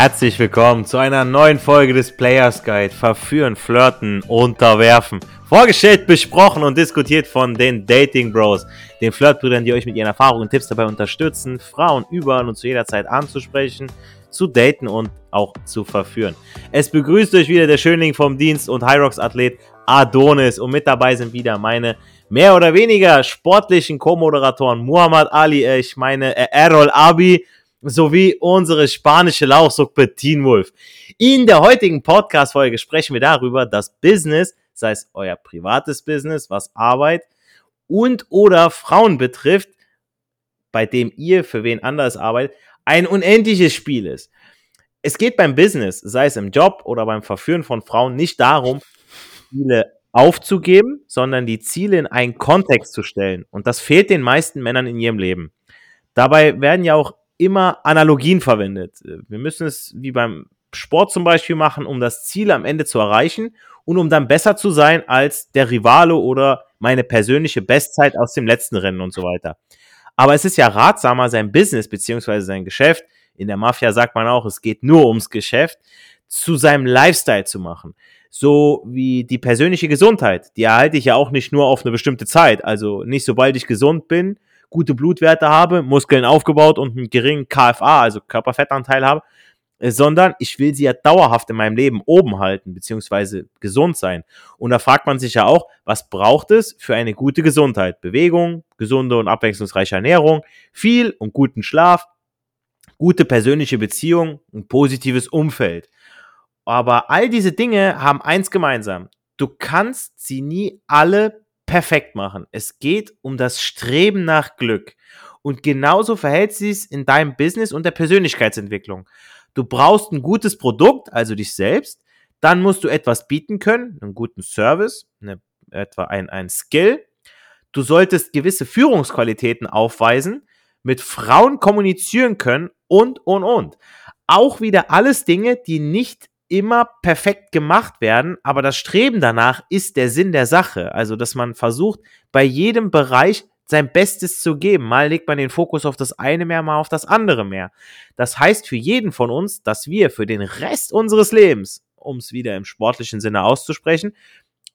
Herzlich willkommen zu einer neuen Folge des Players Guide. Verführen, flirten, unterwerfen. Vorgestellt, besprochen und diskutiert von den Dating Bros, den Flirtbrüdern, die euch mit ihren Erfahrungen und Tipps dabei unterstützen, Frauen überall und zu jeder Zeit anzusprechen, zu daten und auch zu verführen. Es begrüßt euch wieder der Schönling vom Dienst und Hyrox Athlet Adonis und mit dabei sind wieder meine mehr oder weniger sportlichen Co-Moderatoren Muhammad Ali, ich meine äh, Errol Abi sowie unsere spanische Lauchsuppe Teen Wolf. In der heutigen Podcast-Folge sprechen wir darüber, dass Business, sei es euer privates Business, was Arbeit und oder Frauen betrifft, bei dem ihr für wen anders arbeitet, ein unendliches Spiel ist. Es geht beim Business, sei es im Job oder beim Verführen von Frauen, nicht darum, Ziele aufzugeben, sondern die Ziele in einen Kontext zu stellen. Und das fehlt den meisten Männern in ihrem Leben. Dabei werden ja auch immer Analogien verwendet. Wir müssen es wie beim Sport zum Beispiel machen, um das Ziel am Ende zu erreichen und um dann besser zu sein als der Rivale oder meine persönliche Bestzeit aus dem letzten Rennen und so weiter. Aber es ist ja ratsamer, sein Business beziehungsweise sein Geschäft, in der Mafia sagt man auch, es geht nur ums Geschäft, zu seinem Lifestyle zu machen. So wie die persönliche Gesundheit, die erhalte ich ja auch nicht nur auf eine bestimmte Zeit. Also nicht sobald ich gesund bin, gute Blutwerte habe, Muskeln aufgebaut und einen geringen KFA, also Körperfettanteil habe, äh, sondern ich will sie ja dauerhaft in meinem Leben oben halten, beziehungsweise gesund sein. Und da fragt man sich ja auch, was braucht es für eine gute Gesundheit? Bewegung, gesunde und abwechslungsreiche Ernährung, viel und guten Schlaf, gute persönliche Beziehung, ein positives Umfeld. Aber all diese Dinge haben eins gemeinsam. Du kannst sie nie alle perfekt machen. Es geht um das Streben nach Glück. Und genauso verhält sich es in deinem Business und der Persönlichkeitsentwicklung. Du brauchst ein gutes Produkt, also dich selbst. Dann musst du etwas bieten können, einen guten Service, eine, etwa ein, ein Skill. Du solltest gewisse Führungsqualitäten aufweisen, mit Frauen kommunizieren können und, und, und. Auch wieder alles Dinge, die nicht immer perfekt gemacht werden, aber das Streben danach ist der Sinn der Sache. Also, dass man versucht, bei jedem Bereich sein Bestes zu geben. Mal legt man den Fokus auf das eine mehr, mal auf das andere mehr. Das heißt für jeden von uns, dass wir für den Rest unseres Lebens, um es wieder im sportlichen Sinne auszusprechen,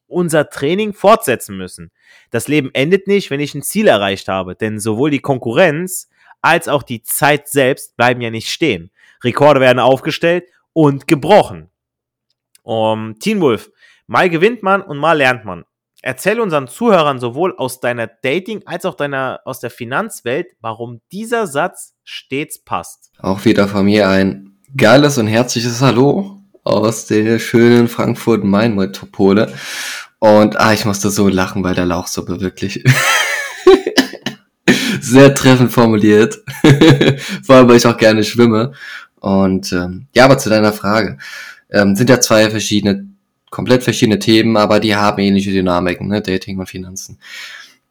unser Training fortsetzen müssen. Das Leben endet nicht, wenn ich ein Ziel erreicht habe, denn sowohl die Konkurrenz als auch die Zeit selbst bleiben ja nicht stehen. Rekorde werden aufgestellt und gebrochen. Um, Teen Wolf, mal gewinnt man und mal lernt man. Erzähl unseren Zuhörern sowohl aus deiner Dating- als auch deiner, aus der Finanzwelt, warum dieser Satz stets passt. Auch wieder von mir ein geiles und herzliches Hallo aus der schönen Frankfurt-Main-Metropole. Und ah, ich musste so lachen bei der Lauchsuppe, wirklich. Sehr treffend formuliert. Vor allem, weil ich auch gerne schwimme. Und ähm, ja, aber zu deiner Frage. Ähm, sind ja zwei verschiedene, komplett verschiedene Themen, aber die haben ähnliche Dynamiken, ne? Dating und Finanzen.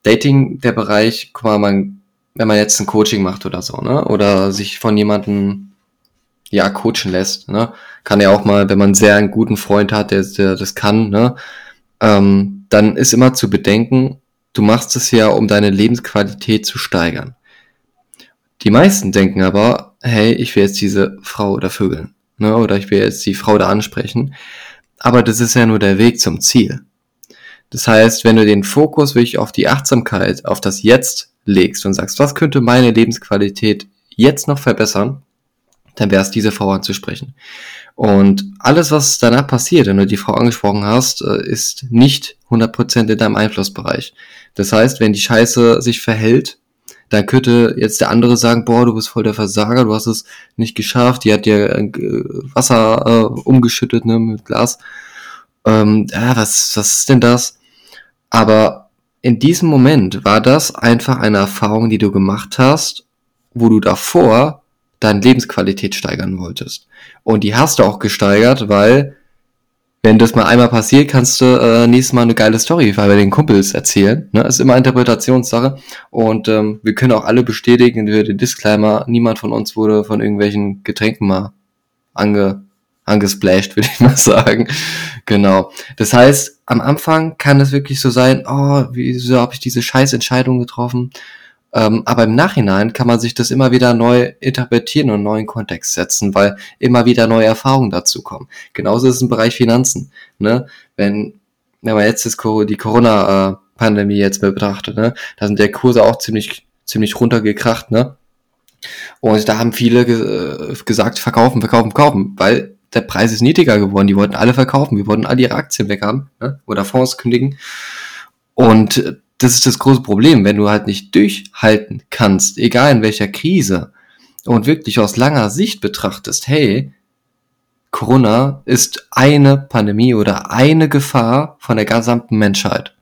Dating, der Bereich, guck mal, man, wenn man jetzt ein Coaching macht oder so, ne? Oder sich von jemandem ja coachen lässt, ne? Kann ja auch mal, wenn man sehr einen guten Freund hat, der, der das kann, ne? Ähm, dann ist immer zu bedenken, du machst es ja, um deine Lebensqualität zu steigern. Die meisten denken aber, hey, ich will jetzt diese Frau da vögeln, ne, oder ich will jetzt die Frau da ansprechen. Aber das ist ja nur der Weg zum Ziel. Das heißt, wenn du den Fokus wirklich auf die Achtsamkeit, auf das Jetzt legst und sagst, was könnte meine Lebensqualität jetzt noch verbessern, dann wäre es diese Frau anzusprechen. Und alles, was danach passiert, wenn du die Frau angesprochen hast, äh, ist nicht 100% in deinem Einflussbereich. Das heißt, wenn die Scheiße sich verhält, dann könnte jetzt der andere sagen, boah, du bist voll der Versager, du hast es nicht geschafft, die hat dir äh, Wasser äh, umgeschüttet, ne, mit Glas. Ähm, ja, was, was ist denn das? Aber in diesem Moment war das einfach eine Erfahrung, die du gemacht hast, wo du davor deine Lebensqualität steigern wolltest. Und die hast du auch gesteigert, weil wenn das mal einmal passiert, kannst du äh, nächstes Mal eine geile Story bei den Kumpels erzählen. Ne? Ist immer Interpretationssache. Und ähm, wir können auch alle bestätigen, den Disclaimer, niemand von uns wurde von irgendwelchen Getränken mal ange, angesplashed, würde ich mal sagen. Genau. Das heißt, am Anfang kann es wirklich so sein, oh, wieso habe ich diese scheiß Entscheidung getroffen? Ähm, aber im Nachhinein kann man sich das immer wieder neu interpretieren und neuen Kontext setzen, weil immer wieder neue Erfahrungen dazu kommen. Genauso ist es im Bereich Finanzen. Ne? Wenn, wenn man jetzt das, die Corona-Pandemie jetzt betrachtet, ne? da sind der Kurse auch ziemlich, ziemlich runtergekracht, ne? Und da haben viele ge äh, gesagt, verkaufen, verkaufen, kaufen, weil der Preis ist niedriger geworden. Die wollten alle verkaufen, wir wollten alle ihre Aktien weghaben ne? oder Fonds kündigen. Und das ist das große Problem, wenn du halt nicht durchhalten kannst, egal in welcher Krise, und wirklich aus langer Sicht betrachtest, hey, Corona ist eine Pandemie oder eine Gefahr von der gesamten Menschheit.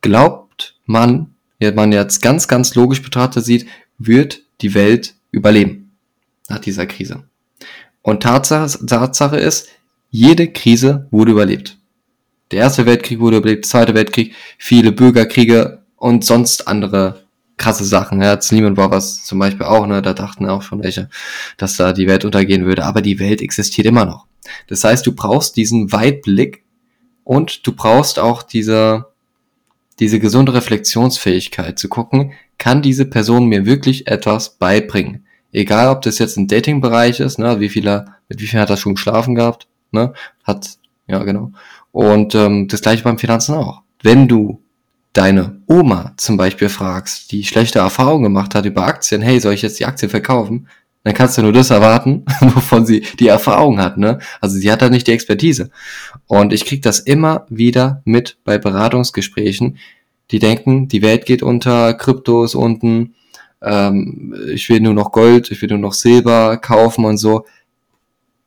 Glaubt man, wenn man jetzt ganz, ganz logisch betrachtet sieht, wird die Welt überleben nach dieser Krise. Und Tatsache, Tatsache ist, jede Krise wurde überlebt. Der Erste Weltkrieg wurde überlebt, der Zweite Weltkrieg, viele Bürgerkriege und sonst andere krasse Sachen. Ja, Lehman Brothers zum Beispiel auch, ne, da dachten auch schon welche, dass da die Welt untergehen würde. Aber die Welt existiert immer noch. Das heißt, du brauchst diesen Weitblick und du brauchst auch diese, diese gesunde Reflexionsfähigkeit zu gucken, kann diese Person mir wirklich etwas beibringen? Egal, ob das jetzt ein Dating-Bereich ist, ne, wie viele, mit wie viel hat er schon geschlafen gehabt, ne, hat, ja, genau. Und ähm, das gleiche beim Finanzen auch. Wenn du deine Oma zum Beispiel fragst, die schlechte Erfahrungen gemacht hat über Aktien, hey, soll ich jetzt die Aktien verkaufen? Dann kannst du nur das erwarten, wovon sie die Erfahrung hat, ne? Also sie hat da nicht die Expertise. Und ich krieg das immer wieder mit bei Beratungsgesprächen. Die denken, die Welt geht unter, Kryptos unten, ähm, ich will nur noch Gold, ich will nur noch Silber kaufen und so.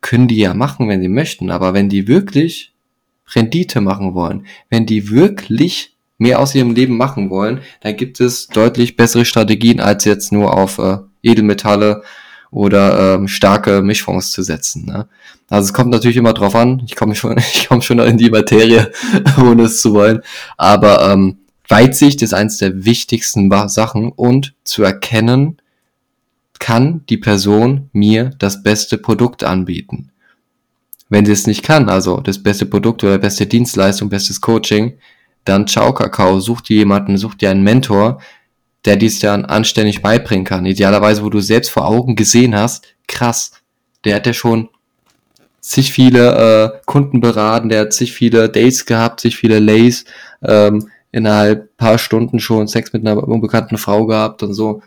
Können die ja machen, wenn sie möchten, aber wenn die wirklich Rendite machen wollen, wenn die wirklich mehr aus ihrem Leben machen wollen, dann gibt es deutlich bessere Strategien, als jetzt nur auf äh, Edelmetalle oder ähm, starke Mischfonds zu setzen. Ne? Also es kommt natürlich immer drauf an. Ich komme schon, ich komme schon in die Materie, ohne es zu wollen. Aber ähm, Weitsicht ist eines der wichtigsten Sachen und zu erkennen, kann die Person mir das beste Produkt anbieten. Wenn sie es nicht kann, also das beste Produkt oder beste Dienstleistung, bestes Coaching, dann ciao Kakao, such dir jemanden, such dir einen Mentor, der dies dann anständig beibringen kann. Idealerweise, wo du selbst vor Augen gesehen hast, krass, der hat ja schon sich viele äh, Kunden beraten, der hat sich viele Dates gehabt, sich viele Lays, ähm, innerhalb paar Stunden schon Sex mit einer unbekannten Frau gehabt und so.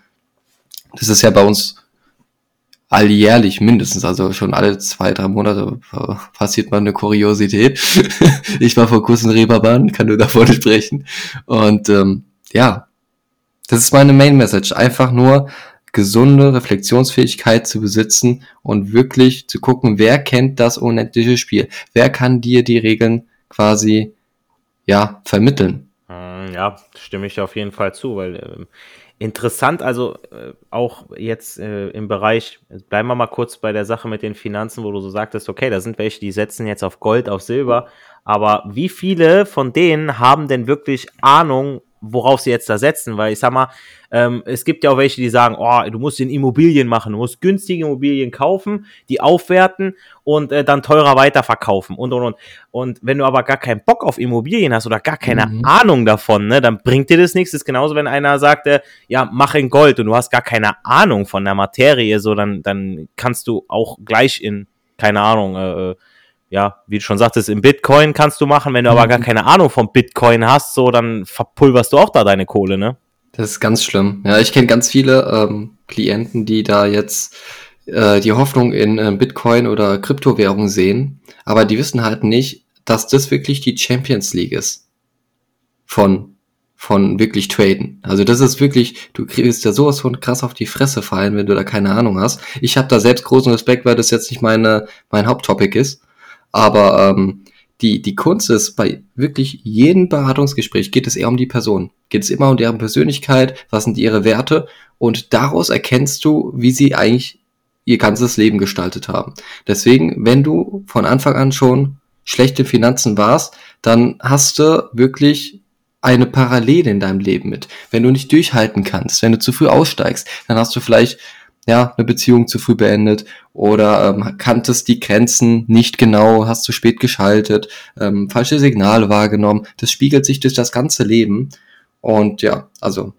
Das ist ja bei uns alljährlich mindestens, also schon alle zwei, drei Monate passiert mal eine Kuriosität. ich war vor kurzem Reeperbahn, kann nur davon sprechen. Und ähm, ja, das ist meine Main Message. Einfach nur gesunde Reflexionsfähigkeit zu besitzen und wirklich zu gucken, wer kennt das unendliche Spiel? Wer kann dir die Regeln quasi ja vermitteln? Hm, ja, stimme ich auf jeden Fall zu, weil äh, Interessant, also äh, auch jetzt äh, im Bereich, bleiben wir mal kurz bei der Sache mit den Finanzen, wo du so sagtest, okay, da sind welche, die setzen jetzt auf Gold, auf Silber, aber wie viele von denen haben denn wirklich Ahnung, worauf sie jetzt da setzen, weil ich sag mal, ähm, es gibt ja auch welche, die sagen, oh, du musst in Immobilien machen, du musst günstige Immobilien kaufen, die aufwerten und äh, dann teurer weiterverkaufen und und und. Und wenn du aber gar keinen Bock auf Immobilien hast oder gar keine mhm. Ahnung davon, ne, dann bringt dir das nichts. Das ist genauso, wenn einer sagt, äh, ja, mach in Gold und du hast gar keine Ahnung von der Materie, so dann, dann kannst du auch gleich in, keine Ahnung, äh, äh ja, wie du schon sagtest, im Bitcoin kannst du machen, wenn du aber gar mhm. keine Ahnung vom Bitcoin hast, so, dann verpulverst du auch da deine Kohle, ne? Das ist ganz schlimm. Ja, ich kenne ganz viele ähm, Klienten, die da jetzt äh, die Hoffnung in äh, Bitcoin oder Kryptowährung sehen, aber die wissen halt nicht, dass das wirklich die Champions League ist. Von, von wirklich Traden. Also das ist wirklich, du kriegst ja sowas von krass auf die Fresse fallen, wenn du da keine Ahnung hast. Ich habe da selbst großen Respekt, weil das jetzt nicht meine, mein Haupttopic ist. Aber ähm, die, die Kunst ist, bei wirklich jedem Beratungsgespräch geht es eher um die Person. Geht es immer um deren Persönlichkeit, was sind ihre Werte und daraus erkennst du, wie sie eigentlich ihr ganzes Leben gestaltet haben. Deswegen, wenn du von Anfang an schon schlechte Finanzen warst, dann hast du wirklich eine Parallele in deinem Leben mit. Wenn du nicht durchhalten kannst, wenn du zu früh aussteigst, dann hast du vielleicht ja, eine Beziehung zu früh beendet oder ähm, kanntest die Grenzen nicht genau, hast zu spät geschaltet, ähm, falsche Signale wahrgenommen. Das spiegelt sich durch das ganze Leben. Und ja, also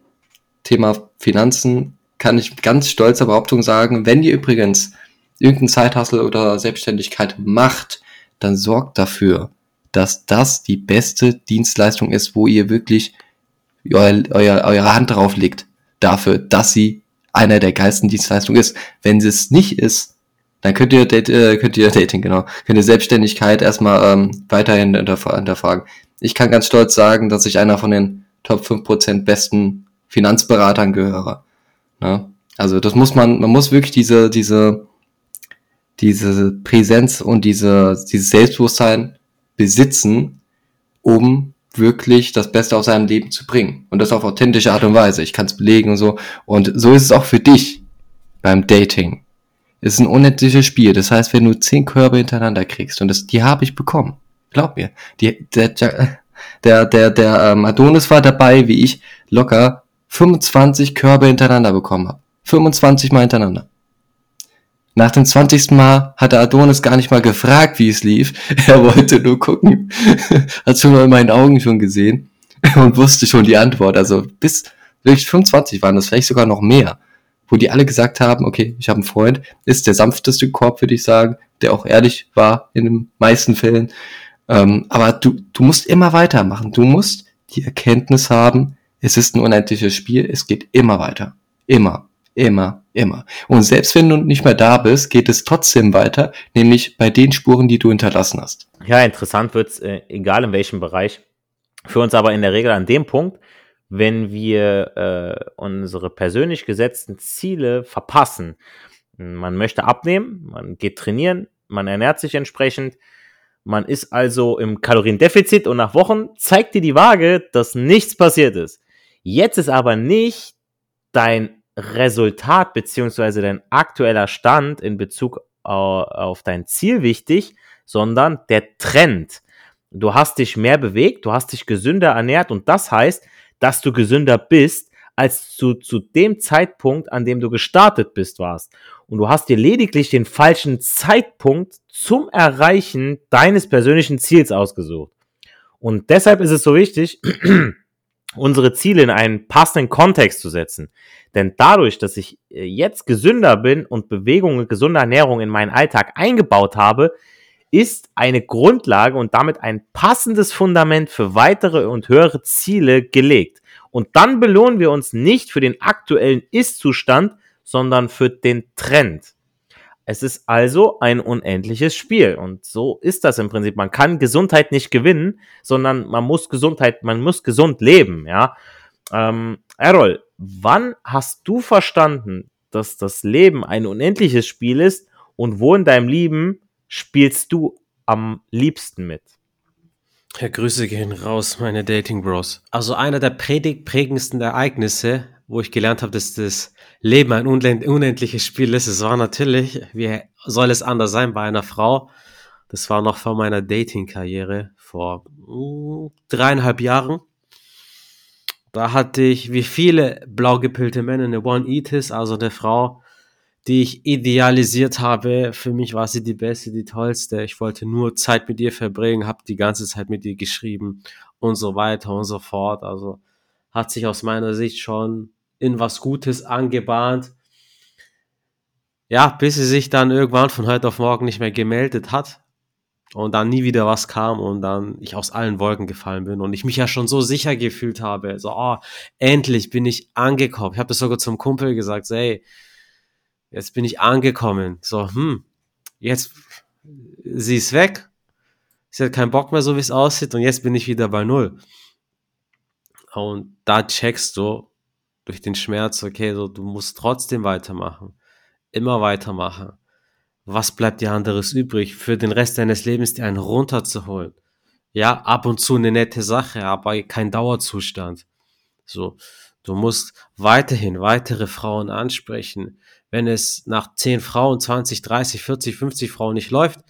Thema Finanzen kann ich ganz stolzer Behauptung sagen, wenn ihr übrigens irgendeinen Zeithassel oder Selbstständigkeit macht, dann sorgt dafür, dass das die beste Dienstleistung ist, wo ihr wirklich euer, euer, eure Hand drauf legt dafür, dass sie einer der geilsten Dienstleistungen ist. Wenn sie es nicht ist, dann könnt ihr, Date, äh, könnt ihr Dating, genau, könnt ihr Selbstständigkeit erstmal ähm, weiterhin hinterfragen. Ich kann ganz stolz sagen, dass ich einer von den Top 5% besten Finanzberatern gehöre. Ne? Also das muss man, man muss wirklich diese, diese, diese Präsenz und diese, dieses Selbstbewusstsein besitzen, um wirklich das Beste aus seinem Leben zu bringen. Und das auf authentische Art und Weise. Ich kann es belegen und so. Und so ist es auch für dich beim Dating. Es ist ein unendliches Spiel. Das heißt, wenn du zehn Körbe hintereinander kriegst, und das, die habe ich bekommen. Glaub mir. Die, der, der, der, der ähm, Adonis war dabei, wie ich locker 25 Körbe hintereinander bekommen habe. 25 Mal hintereinander. Nach dem 20. Mal hat der Adonis gar nicht mal gefragt, wie es lief. Er wollte nur gucken. hat schon mal in meinen Augen schon gesehen und wusste schon die Antwort. Also bis wirklich 25 waren das, vielleicht sogar noch mehr. Wo die alle gesagt haben, okay, ich habe einen Freund, ist der sanfteste Korb, würde ich sagen, der auch ehrlich war in den meisten Fällen. Ähm, aber du, du musst immer weitermachen. Du musst die Erkenntnis haben, es ist ein unendliches Spiel, es geht immer weiter. Immer. Immer, immer. Und selbst wenn du nicht mehr da bist, geht es trotzdem weiter, nämlich bei den Spuren, die du hinterlassen hast. Ja, interessant wird's, äh, egal in welchem Bereich. Für uns aber in der Regel an dem Punkt, wenn wir äh, unsere persönlich gesetzten Ziele verpassen. Man möchte abnehmen, man geht trainieren, man ernährt sich entsprechend, man ist also im Kaloriendefizit und nach Wochen zeigt dir die Waage, dass nichts passiert ist. Jetzt ist aber nicht dein Resultat beziehungsweise dein aktueller Stand in Bezug auf dein Ziel wichtig, sondern der Trend. Du hast dich mehr bewegt, du hast dich gesünder ernährt und das heißt, dass du gesünder bist, als du zu dem Zeitpunkt, an dem du gestartet bist, warst. Und du hast dir lediglich den falschen Zeitpunkt zum Erreichen deines persönlichen Ziels ausgesucht. Und deshalb ist es so wichtig, unsere Ziele in einen passenden Kontext zu setzen. Denn dadurch, dass ich äh, jetzt gesünder bin und Bewegung und gesunde Ernährung in meinen Alltag eingebaut habe, ist eine Grundlage und damit ein passendes Fundament für weitere und höhere Ziele gelegt. Und dann belohnen wir uns nicht für den aktuellen Ist-Zustand, sondern für den Trend. Es ist also ein unendliches Spiel. Und so ist das im Prinzip. Man kann Gesundheit nicht gewinnen, sondern man muss Gesundheit, man muss gesund leben, ja. Ähm, Errol, wann hast du verstanden, dass das Leben ein unendliches Spiel ist und wo in deinem Leben spielst du am liebsten mit? Ja, Grüße gehen raus, meine Dating Bros. Also einer der prägendsten Ereignisse, wo ich gelernt habe, dass das Leben ein unendliches Spiel ist, es war natürlich, wie soll es anders sein bei einer Frau? Das war noch vor meiner Dating-Karriere, vor uh, dreieinhalb Jahren. Da hatte ich, wie viele blau gepillte Männer, eine One-Eatis, also eine Frau, die ich idealisiert habe. Für mich war sie die beste, die tollste. Ich wollte nur Zeit mit ihr verbringen, habe die ganze Zeit mit ihr geschrieben und so weiter und so fort. Also hat sich aus meiner Sicht schon in was Gutes angebahnt. Ja, bis sie sich dann irgendwann von heute auf morgen nicht mehr gemeldet hat und dann nie wieder was kam und dann ich aus allen Wolken gefallen bin und ich mich ja schon so sicher gefühlt habe, so, oh, endlich bin ich angekommen. Ich habe das sogar zum Kumpel gesagt, so, hey, jetzt bin ich angekommen. So, hm, jetzt, sie ist weg, sie hat keinen Bock mehr, so wie es aussieht und jetzt bin ich wieder bei Null. Und da checkst du durch den Schmerz, okay, so, du musst trotzdem weitermachen, immer weitermachen was bleibt dir anderes übrig, für den Rest deines Lebens dir einen runterzuholen? Ja, ab und zu eine nette Sache, aber kein Dauerzustand. So, du musst weiterhin weitere Frauen ansprechen. Wenn es nach 10 Frauen, 20, 30, 40, 50 Frauen nicht läuft,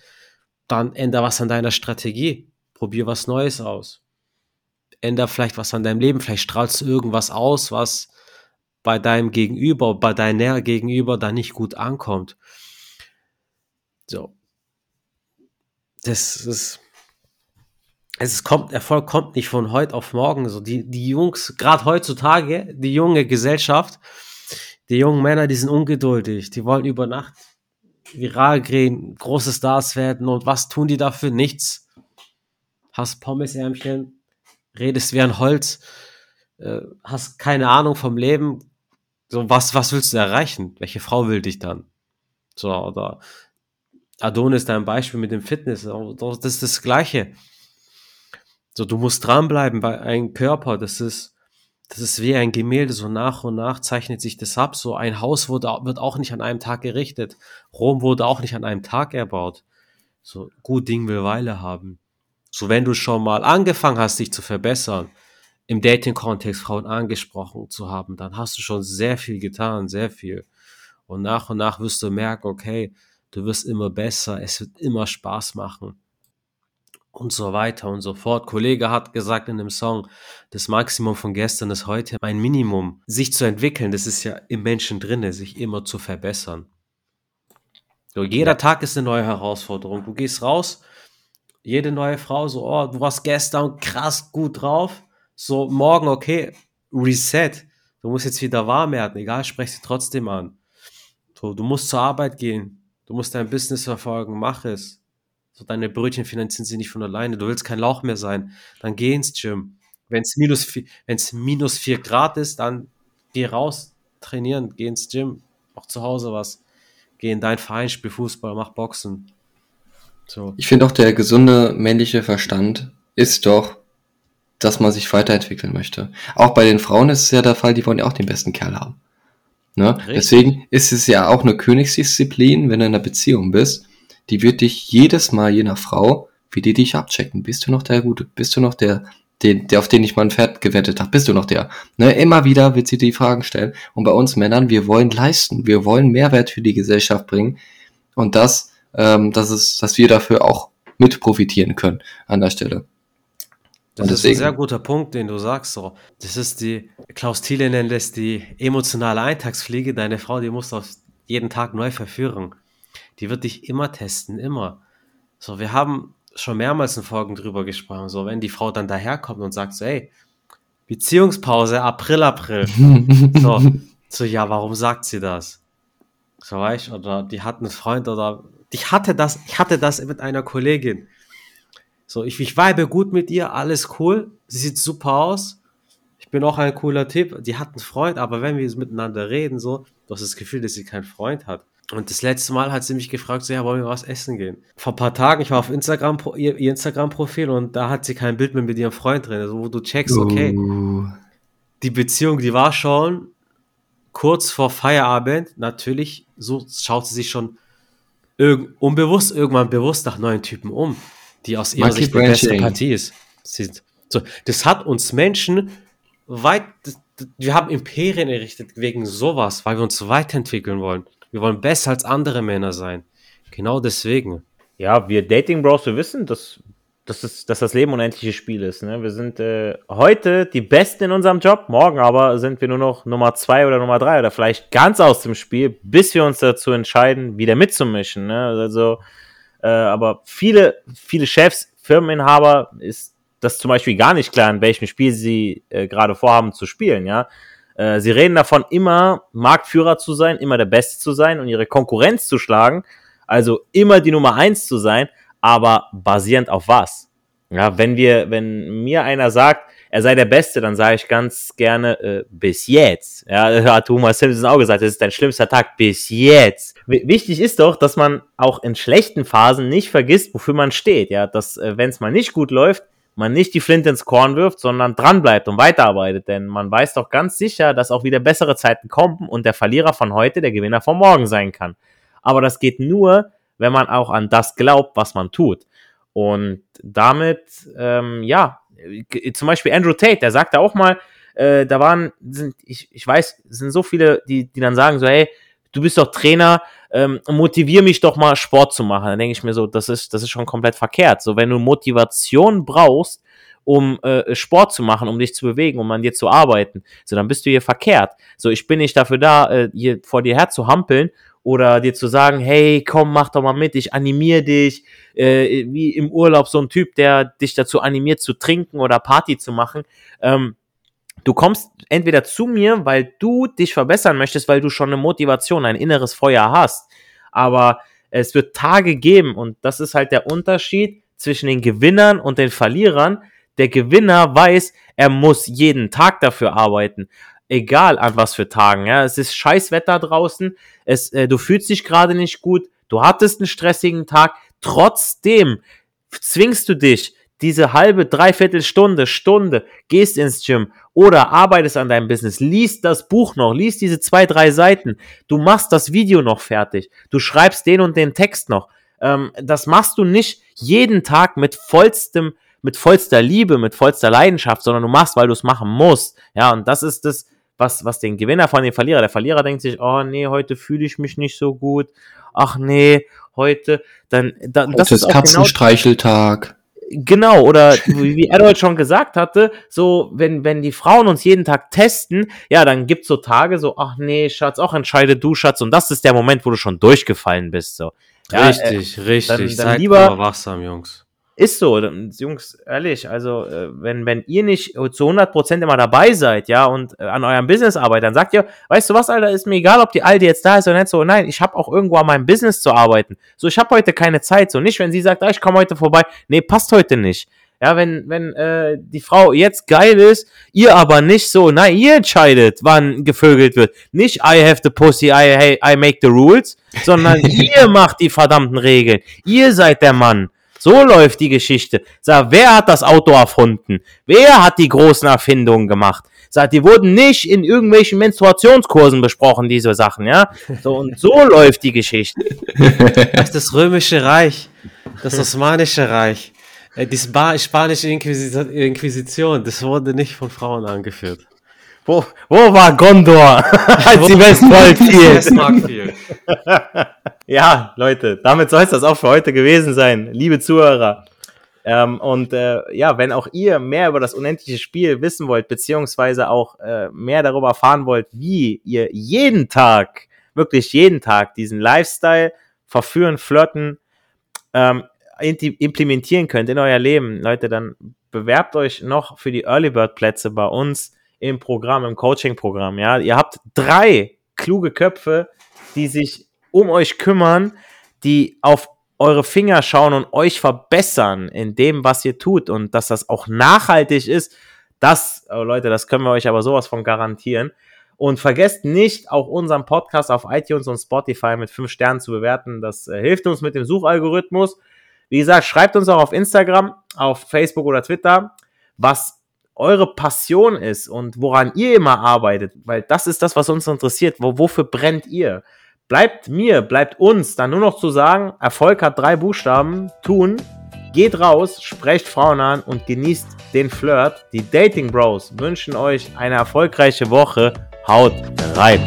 dann änder was an deiner Strategie. Probier was Neues aus. Änder vielleicht was an deinem Leben. Vielleicht strahlst du irgendwas aus, was bei deinem Gegenüber, bei deiner Gegenüber da nicht gut ankommt. So. Das ist, es kommt, Erfolg kommt nicht von heute auf morgen. So die, die Jungs, gerade heutzutage, die junge Gesellschaft, die jungen Männer, die sind ungeduldig, die wollen über Nacht viral gehen, große Stars werden und was tun die dafür? Nichts. Hast Pommesärmchen, redest wie ein Holz, äh, hast keine Ahnung vom Leben. So, was, was willst du erreichen? Welche Frau will dich dann? So, oder Adonis, dein Beispiel mit dem Fitness, das ist das Gleiche. So, du musst dranbleiben bei einem Körper, das ist, das ist wie ein Gemälde, so nach und nach zeichnet sich das ab. So ein Haus wurde, wird auch nicht an einem Tag gerichtet. Rom wurde auch nicht an einem Tag erbaut. So, gut Ding will Weile haben. So, wenn du schon mal angefangen hast, dich zu verbessern, im Dating-Kontext Frauen angesprochen zu haben, dann hast du schon sehr viel getan, sehr viel. Und nach und nach wirst du merken, okay, du wirst immer besser, es wird immer Spaß machen. Und so weiter und so fort. Kollege hat gesagt in dem Song, das Maximum von gestern ist heute ein Minimum. Sich zu entwickeln, das ist ja im Menschen drinne, sich immer zu verbessern. So, jeder Tag ist eine neue Herausforderung. Du gehst raus, jede neue Frau so, oh, du warst gestern krass gut drauf. So, morgen, okay, Reset. Du musst jetzt wieder warm werden, egal, sprech sie trotzdem an. So, du musst zur Arbeit gehen. Du musst dein Business verfolgen, mach es. So, deine Brötchen finanzieren sie nicht von alleine. Du willst kein Lauch mehr sein. Dann geh ins Gym. Wenn es minus, vier, minus vier Grad ist, dann geh raus, trainieren, geh ins Gym, mach zu Hause was. Geh in dein Verein, spiel Fußball, mach Boxen. So. Ich finde auch, der gesunde männliche Verstand ist doch, dass man sich weiterentwickeln möchte. Auch bei den Frauen ist es ja der Fall, die wollen ja auch den besten Kerl haben. Ne? Deswegen ist es ja auch eine Königsdisziplin, wenn du in einer Beziehung bist. Die wird dich jedes Mal, je nach Frau, wie die dich abchecken. Bist du noch der Gute? Bist du noch der, den, der auf den ich mal ein Pferd gewettet habe? Bist du noch der? Ne? Immer wieder wird sie die Fragen stellen. Und bei uns Männern, wir wollen leisten. Wir wollen Mehrwert für die Gesellschaft bringen. Und das, ähm, das ist, dass wir dafür auch mit profitieren können an der Stelle. Das ist ein sehr guter Punkt, den du sagst. So. Das ist die, Klaus Thiele nennt es die emotionale Eintagsfliege. Deine Frau, die muss auf jeden Tag neu verführen. Die wird dich immer testen, immer. So, wir haben schon mehrmals in Folgen drüber gesprochen. So, wenn die Frau dann daherkommt und sagt so, ey, Beziehungspause, April, April. so, so, ja, warum sagt sie das? So, weißt oder die hat einen Freund oder ich hatte das, ich hatte das mit einer Kollegin. So, ich, ich vibe gut mit ihr, alles cool. Sie sieht super aus. Ich bin auch ein cooler Typ. Die hat einen Freund, aber wenn wir miteinander reden, so, du hast das Gefühl, dass sie keinen Freund hat. Und das letzte Mal hat sie mich gefragt, so, ja, wollen wir was essen gehen? Vor ein paar Tagen, ich war auf Instagram, ihr, ihr Instagram-Profil und da hat sie kein Bild mehr mit ihrem Freund drin, also wo du checkst, okay, uh. die Beziehung, die war schon kurz vor Feierabend, natürlich, so schaut sie sich schon unbewusst irgendwann bewusst nach neuen Typen um die aus ihrer Sicht die beste Partie ist. So, das hat uns Menschen weit, wir haben Imperien errichtet wegen sowas, weil wir uns weiterentwickeln wollen. Wir wollen besser als andere Männer sein. Genau deswegen. Ja, wir Dating Bros, wir wissen, dass, dass, es, dass das Leben unendliches Spiel ist. Ne? Wir sind äh, heute die Besten in unserem Job, morgen aber sind wir nur noch Nummer zwei oder Nummer drei oder vielleicht ganz aus dem Spiel, bis wir uns dazu entscheiden, wieder mitzumischen. Ne? Also äh, aber viele, viele Chefs, Firmeninhaber ist das zum Beispiel gar nicht klar, in welchem Spiel sie äh, gerade vorhaben zu spielen, ja. Äh, sie reden davon, immer Marktführer zu sein, immer der Beste zu sein und ihre Konkurrenz zu schlagen, also immer die Nummer eins zu sein, aber basierend auf was? Ja, wenn wir, wenn mir einer sagt, er sei der Beste, dann sage ich ganz gerne äh, bis jetzt. Ja, hat Thomas Simpson auch gesagt, das ist dein schlimmster Tag bis jetzt. W wichtig ist doch, dass man auch in schlechten Phasen nicht vergisst, wofür man steht. Ja, dass äh, wenn es mal nicht gut läuft, man nicht die Flinte ins Korn wirft, sondern dranbleibt und weiterarbeitet. Denn man weiß doch ganz sicher, dass auch wieder bessere Zeiten kommen und der Verlierer von heute der Gewinner von morgen sein kann. Aber das geht nur, wenn man auch an das glaubt, was man tut. Und damit, ähm, ja, zum Beispiel Andrew Tate, der sagte auch mal, äh, da waren, sind, ich, ich weiß, sind so viele, die, die dann sagen so, hey, du bist doch Trainer, ähm, motivier mich doch mal Sport zu machen. Dann denke ich mir so, das ist, das ist schon komplett verkehrt. So, wenn du Motivation brauchst, um äh, Sport zu machen, um dich zu bewegen, um an dir zu arbeiten, so dann bist du hier verkehrt. So, ich bin nicht dafür da, äh, hier vor dir her zu hampeln oder dir zu sagen, hey, komm, mach doch mal mit, ich animiere dich, äh, wie im Urlaub so ein Typ, der dich dazu animiert zu trinken oder Party zu machen. Ähm, du kommst entweder zu mir, weil du dich verbessern möchtest, weil du schon eine Motivation, ein inneres Feuer hast. Aber es wird Tage geben und das ist halt der Unterschied zwischen den Gewinnern und den Verlierern. Der Gewinner weiß, er muss jeden Tag dafür arbeiten egal an was für Tagen. Ja, es ist scheiß Wetter draußen, es, äh, du fühlst dich gerade nicht gut, du hattest einen stressigen Tag, trotzdem zwingst du dich diese halbe, dreiviertel Stunde, Stunde, gehst ins Gym oder arbeitest an deinem Business, liest das Buch noch, liest diese zwei, drei Seiten, du machst das Video noch fertig, du schreibst den und den Text noch. Ähm, das machst du nicht jeden Tag mit vollstem, mit vollster Liebe, mit vollster Leidenschaft, sondern du machst, weil du es machen musst. Ja, und das ist das, was, was den Gewinner von dem Verlierer. Der Verlierer denkt sich, oh nee, heute fühle ich mich nicht so gut. Ach nee, heute, dann, dann das ist, ist genau Katzenstreicheltag. Genau, oder wie Erdold schon gesagt hatte, so, wenn, wenn die Frauen uns jeden Tag testen, ja, dann gibt's so Tage so, ach nee, Schatz, auch entscheide du, Schatz, und das ist der Moment, wo du schon durchgefallen bist, so. Ja, richtig, äh, richtig. Dann, dann Seid lieber wachsam, Jungs. Ist so, Jungs, ehrlich, also äh, wenn, wenn ihr nicht zu 100% immer dabei seid, ja, und äh, an eurem Business arbeitet, dann sagt ihr, weißt du was, Alter, ist mir egal, ob die Alte jetzt da ist oder nicht, so, nein, ich habe auch irgendwo an meinem Business zu arbeiten. So, ich habe heute keine Zeit, so nicht, wenn sie sagt, ah, ich komme heute vorbei, nee, passt heute nicht. Ja, wenn, wenn äh, die Frau jetzt geil ist, ihr aber nicht so, nein, ihr entscheidet, wann gevögelt wird. Nicht I have the pussy, I, I make the rules, sondern ihr macht die verdammten Regeln. Ihr seid der Mann. So läuft die Geschichte. Sag, wer hat das Auto erfunden? Wer hat die großen Erfindungen gemacht? Sag, die wurden nicht in irgendwelchen Menstruationskursen besprochen, diese Sachen, ja? So, und so läuft die Geschichte. Das das Römische Reich, das Osmanische Reich, äh, die spanische Inquisition, das wurde nicht von Frauen angeführt. Wo, wo war Gondor, als die Westmark fiel? ja, Leute, damit soll es das auch für heute gewesen sein, liebe Zuhörer. Ähm, und äh, ja, wenn auch ihr mehr über das unendliche Spiel wissen wollt, beziehungsweise auch äh, mehr darüber erfahren wollt, wie ihr jeden Tag, wirklich jeden Tag diesen Lifestyle verführen, flirten, ähm, implementieren könnt in euer Leben, Leute, dann bewerbt euch noch für die Early Bird Plätze bei uns im Programm, im Coaching-Programm. Ja, ihr habt drei kluge Köpfe, die sich um euch kümmern, die auf eure Finger schauen und euch verbessern in dem, was ihr tut und dass das auch nachhaltig ist. Das, oh Leute, das können wir euch aber sowas von garantieren. Und vergesst nicht, auch unseren Podcast auf iTunes und Spotify mit fünf Sternen zu bewerten. Das äh, hilft uns mit dem Suchalgorithmus. Wie gesagt, schreibt uns auch auf Instagram, auf Facebook oder Twitter, was eure Passion ist und woran ihr immer arbeitet, weil das ist das, was uns interessiert. Wo, wofür brennt ihr? Bleibt mir, bleibt uns dann nur noch zu sagen, Erfolg hat drei Buchstaben, tun, geht raus, sprecht Frauen an und genießt den Flirt. Die Dating Bros wünschen euch eine erfolgreiche Woche. Haut rein!